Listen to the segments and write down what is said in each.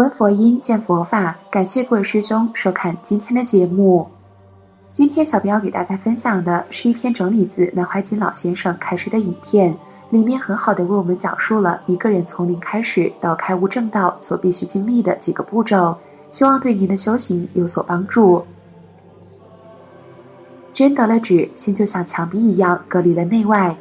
闻佛音，见佛法。感谢各位师兄收看今天的节目。今天小编要给大家分享的是一篇整理自南怀瑾老先生开示的影片，里面很好的为我们讲述了一个人从零开始到开悟正道所必须经历的几个步骤，希望对您的修行有所帮助。真得了智，心就像墙壁一样隔离了内外。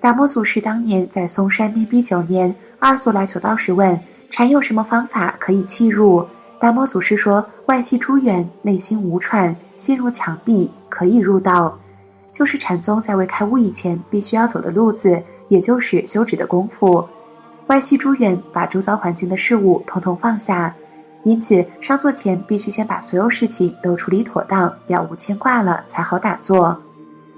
达摩祖师当年在嵩山面壁九年，二祖来求道时问禅有什么方法可以契入？达摩祖师说：外系诸缘，内心无串，心如墙壁，可以入道。就是禅宗在未开悟以前必须要走的路子，也就是修止的功夫。外系诸缘，把周遭环境的事物统统放下。因此，上座前必须先把所有事情都处理妥当，了无牵挂了，才好打坐。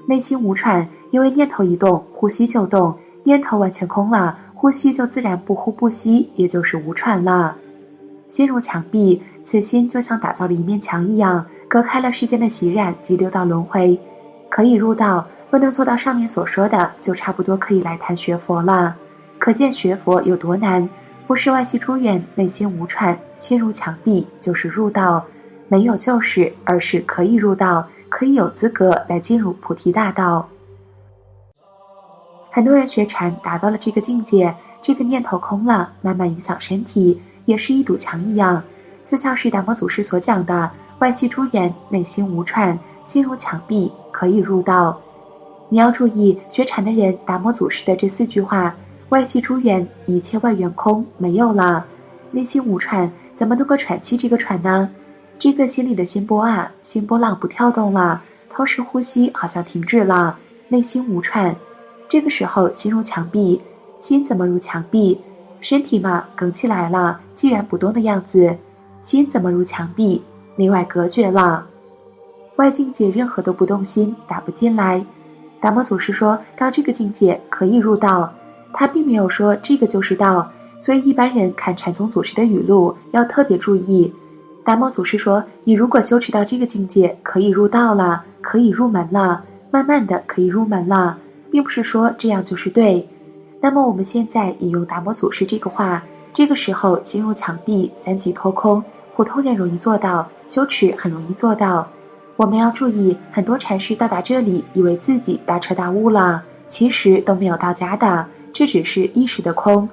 内心无喘，因为念头一动，呼吸就动；念头完全空了，呼吸就自然不呼不吸，也就是无喘了。心如墙壁，此心就像打造了一面墙一样，隔开了世间的习染及六道轮回，可以入道。不能做到上面所说的，就差不多可以来谈学佛了。可见学佛有多难。不是外系诸缘，内心无喘，心如墙壁，就是入道；没有就是，而是可以入道，可以有资格来进入菩提大道。很多人学禅达到了这个境界，这个念头空了，慢慢影响身体，也是一堵墙一样，就像是达摩祖师所讲的：外系诸缘，内心无串，心如墙壁，可以入道。你要注意，学禅的人，达摩祖师的这四句话。外系诸缘，一切外缘空，没有了。内心无喘，怎么能够喘气？这个喘呢？这个心里的心波啊，心波浪不跳动了，同时呼吸好像停止了。内心无喘，这个时候心如墙壁，心怎么如墙壁？身体嘛，梗起来了，既然不动的样子。心怎么如墙壁？内外隔绝了，外境界任何都不动心，打不进来。达摩祖师说到这个境界可以入道。他并没有说这个就是道，所以一般人看禅宗祖师的语录要特别注意。达摩祖师说：“你如果修持到这个境界，可以入道了，可以入门了，慢慢的可以入门了，并不是说这样就是对。”那么我们现在引用达摩祖师这个话，这个时候进入墙壁，三级脱空，普通人容易做到，修持很容易做到。我们要注意，很多禅师到达这里，以为自己大彻大悟了，其实都没有到家的。这只是意识的空，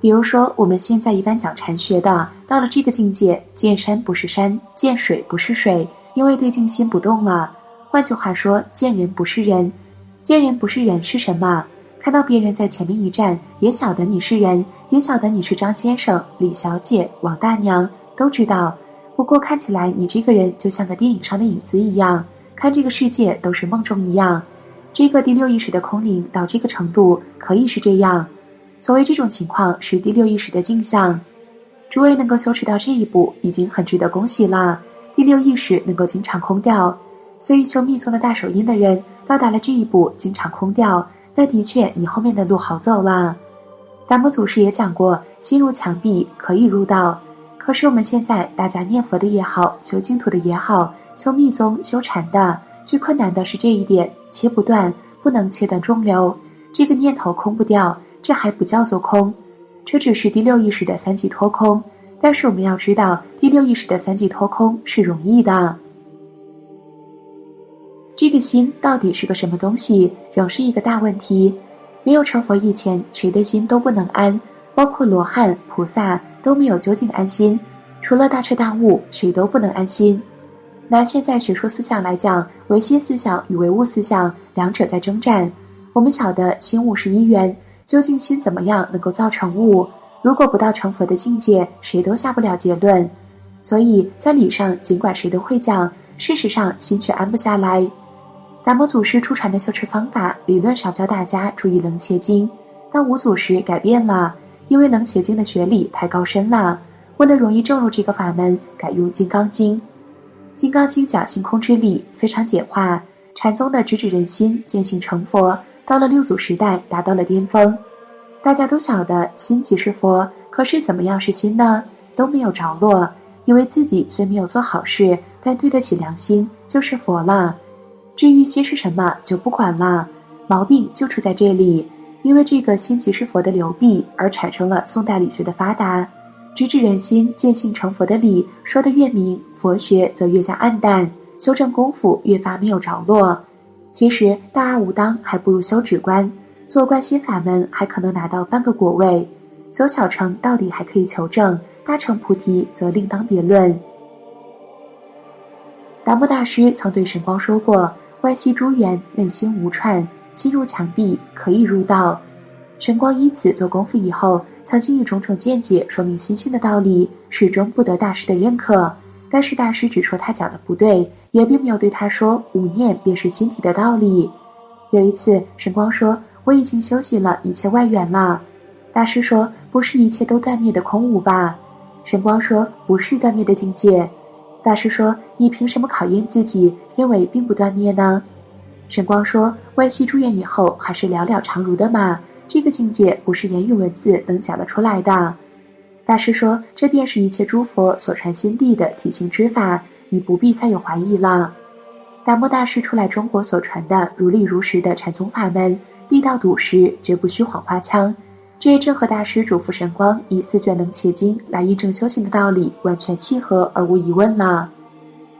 比如说我们现在一般讲禅学的，到了这个境界，见山不是山，见水不是水，因为对境心不动了。换句话说，见人不是人，见人不是人是什么？看到别人在前面一站，也晓得你是人，也晓得你是张先生、李小姐、王大娘，都知道。不过看起来你这个人就像个电影上的影子一样，看这个世界都是梦中一样。这个第六意识的空灵到这个程度，可以是这样。所谓这种情况是第六意识的镜像。诸位能够修持到这一步，已经很值得恭喜了。第六意识能够经常空掉，所以修密宗的大手印的人到达了这一步，经常空掉，那的确你后面的路好走了。达摩祖师也讲过，心如墙壁，可以入道。可是我们现在大家念佛的也好，修净土的也好，修密宗、修禅的。最困难的是这一点，切不断，不能切断中流。这个念头空不掉，这还不叫做空，这只是第六意识的三级脱空。但是我们要知道，第六意识的三级脱空是容易的。这个心到底是个什么东西，仍是一个大问题。没有成佛以前，谁的心都不能安，包括罗汉、菩萨都没有究竟安心。除了大彻大悟，谁都不能安心。拿现在学术思想来讲，唯心思想与唯物思想两者在征战。我们晓得心物是一元，究竟心怎么样能够造成物？如果不到成佛的境界，谁都下不了结论。所以在理上，尽管谁都会讲，事实上心却安不下来。达摩祖师出传的修持方法，理论上教大家注意冷切经，但五祖时改变了，因为冷切经的学理太高深了，为了容易证入这个法门，改用金刚经。金刚经讲性空之力，非常简化。禅宗的直指人心，见性成佛，到了六祖时代达到了巅峰。大家都晓得心即是佛，可是怎么样是心呢？都没有着落，以为自己虽没有做好事，但对得起良心就是佛了。至于心是什么，就不管了。毛病就出在这里，因为这个心即是佛的流弊，而产生了宋代理学的发达。直指人心、见性成佛的理说得越明，佛学则越加暗淡，修正功夫越发没有着落。其实大而无当，还不如修止观。做观心法门，还可能拿到半个果位；走小乘，到底还可以求证；大乘菩提，则另当别论。达摩大师曾对神光说过：“外系诸缘，内心无串，心如墙壁，可以入道。”神光因此做功夫以后，曾经以种种见解说明心性的道理，始终不得大师的认可。但是大师只说他讲的不对，也并没有对他说“无念便是心体”的道理。有一次，神光说。我已经修习了一切外缘了，大师说：“不是一切都断灭的空无吧？”神光说：“不是断灭的境界。”大师说：“你凭什么考验自己，认为并不断灭呢？”神光说：“外系诸缘以后还是了了常如的嘛，这个境界不是言语文字能讲得出来的。”大师说：“这便是一切诸佛所传心地的体性之法，你不必再有怀疑了。”达摩大师出来中国所传的如理如实的禅宗法门。地道笃实，绝不虚晃花枪。这也正和大师嘱咐神光以四卷楞伽经来印证修行的道理完全契合，而无疑问了。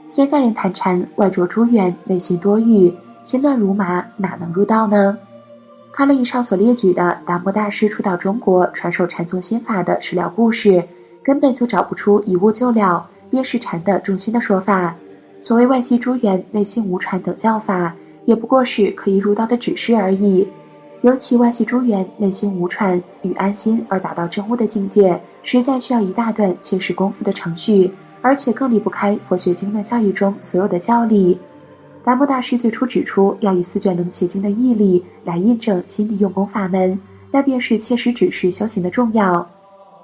现在人谈禅，外着诸缘，内心多欲，心乱如麻，哪能入道呢？看了以上所列举的达摩大师初到中国传授禅宗心法的史料故事，根本就找不出一物就了，便是禅的中心的说法。所谓外系诸缘，内心无传等教法，也不过是可以入道的指示而已。尤其外系诸缘，内心无串与安心而达到真悟的境界，实在需要一大段切实功夫的程序，而且更离不开佛学经论教义中所有的教理。达摩大师最初指出，要以四卷楞伽经的毅力来印证心地用功法门，那便是切实指示修行的重要。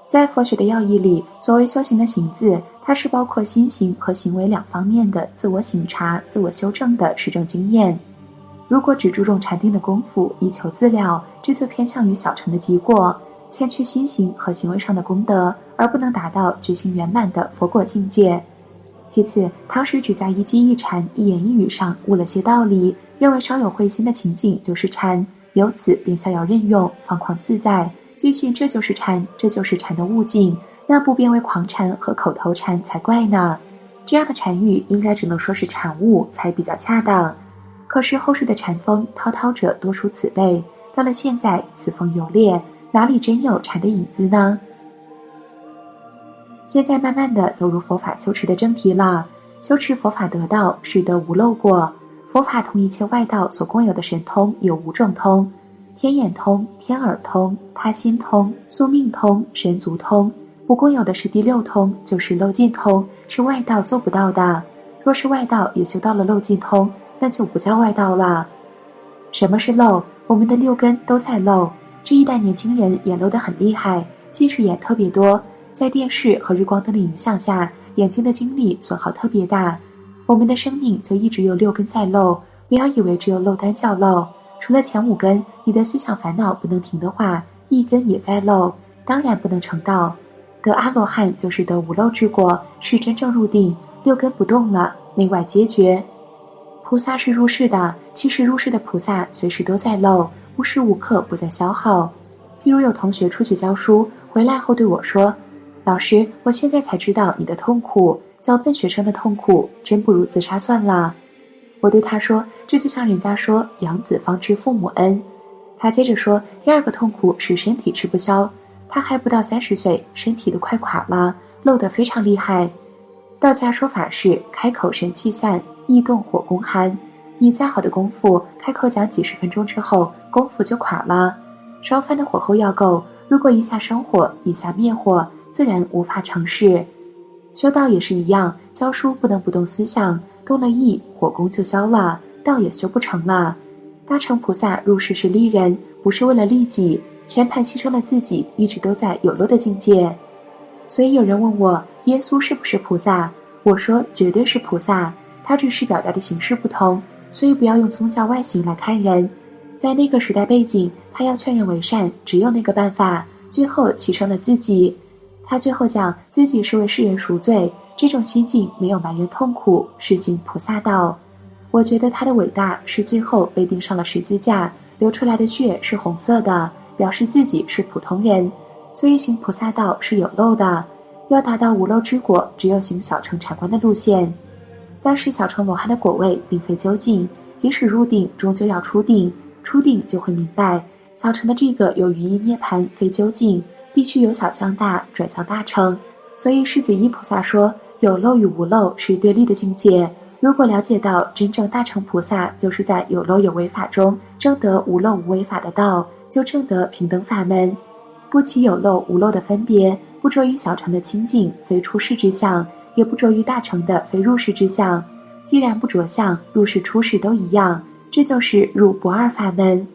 在佛学的要义里，所谓修行的行字，它是包括心行和行为两方面的自我省察、自我修正的实证经验。如果只注重禅定的功夫，以求自了，这就偏向于小乘的结果，欠缺心行和行为上的功德，而不能达到觉醒圆满的佛果境界。其次，唐时只在一机一禅、一言一语上悟了些道理，认为稍有会心的情景就是禅，由此便逍遥任用，放狂自在，坚信这就是禅，这就是禅的悟境，那不变为狂禅和口头禅才怪呢。这样的禅语应该只能说是禅悟才比较恰当。可是后世的禅风滔滔者多出此辈，到了现在，此风犹烈，哪里真有禅的影子呢？现在慢慢的走入佛法修持的正题了。修持佛法得道，是得无漏过。佛法同一切外道所共有的神通有五种通：天眼通、天耳通、他心通、宿命通、神足通。不共有的是第六通，就是漏尽通，是外道做不到的。若是外道也修到了漏尽通，那就不叫外道了。什么是漏？我们的六根都在漏。这一代年轻人也漏得很厉害，近视眼特别多，在电视和日光灯的影响下，眼睛的精力损耗特别大。我们的生命就一直有六根在漏。不要以为只有漏单叫漏，除了前五根，你的思想烦恼不能停的话，一根也在漏，当然不能成道。得阿罗汉就是得无漏之果，是真正入定，六根不动了，内外皆绝。菩萨是入世的，其实入世的菩萨随时都在漏，无时无刻不在消耗。譬如有同学出去教书，回来后对我说：“老师，我现在才知道你的痛苦，教笨学生的痛苦，真不如自杀算了。”我对他说：“这就像人家说养子方知父母恩。”他接着说：“第二个痛苦是身体吃不消，他还不到三十岁，身体都快垮了，漏得非常厉害。道家说法是开口神气散。”易动火攻寒，你再好的功夫，开口讲几十分钟之后，功夫就垮了。烧饭的火候要够，如果一下生火，一下灭火，自然无法成事。修道也是一样，教书不能不动思想，动了意，火功就消了，道也修不成了。大乘菩萨入世是利人，不是为了利己，全盘牺牲了自己，一直都在有漏的境界。所以有人问我，耶稣是不是菩萨？我说绝对是菩萨。他只是表达的形式不同，所以不要用宗教外形来看人。在那个时代背景，他要劝人为善，只有那个办法。最后牺牲了自己。他最后讲自己是为世人赎罪，这种心境没有埋怨痛苦，是行菩萨道。我觉得他的伟大是最后被钉上了十字架，流出来的血是红色的，表示自己是普通人，所以行菩萨道是有漏的。要达到无漏之果，只有行小乘禅观的路线。但是小乘罗汉的果位并非究竟，即使入定，终究要出定。出定就会明白，小乘的这个有余一涅盘非究竟，必须由小向大转向大乘。所以世子一菩萨说，有漏与无漏是对立的境界。如果了解到真正大乘菩萨就是在有漏有为法中证得无漏无为法的道，就证得平等法门，不起有漏无漏的分别，不着于小乘的清净非出世之相，也不着于大乘的非入世之相。既然不着相，入世出世都一样。这就是入不二法门。